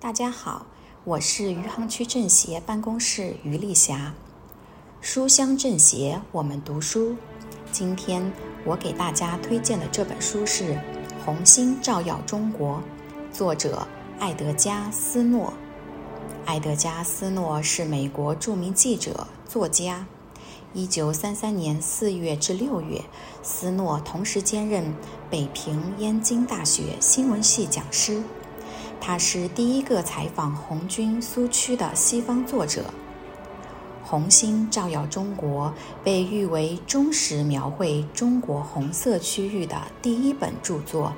大家好，我是余杭区政协办公室余丽霞。书香政协，我们读书。今天我给大家推荐的这本书是《红星照耀中国》，作者艾德加·斯诺。艾德加·斯诺是美国著名记者、作家。一九三三年四月至六月，斯诺同时兼任北平燕京大学新闻系讲师。他是第一个采访红军苏区的西方作者。《红星照耀中国》被誉为忠实描绘中国红色区域的第一本著作，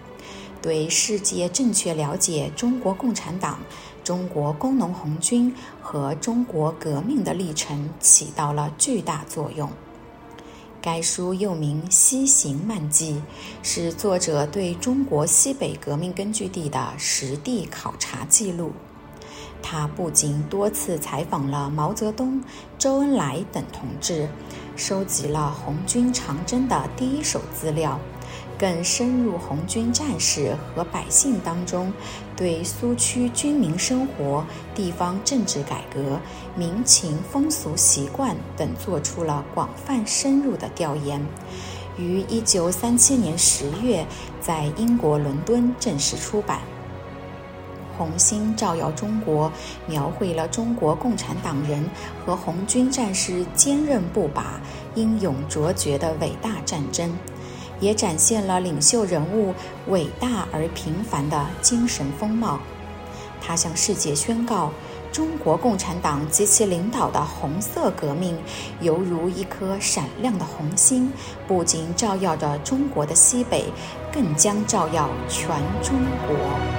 对世界正确了解中国共产党、中国工农红军和中国革命的历程起到了巨大作用。该书又名《西行漫记》，是作者对中国西北革命根据地的实地考察记录。他不仅多次采访了毛泽东、周恩来等同志，收集了红军长征的第一手资料。更深入红军战士和百姓当中，对苏区军民生活、地方政治改革、民情风俗习惯等做出了广泛深入的调研，于一九三七年十月在英国伦敦正式出版。红星照耀中国，描绘了中国共产党人和红军战士坚韧不拔、英勇卓绝的伟大战争。也展现了领袖人物伟大而平凡的精神风貌。他向世界宣告：中国共产党及其领导的红色革命，犹如一颗闪亮的红星，不仅照耀着中国的西北，更将照耀全中国。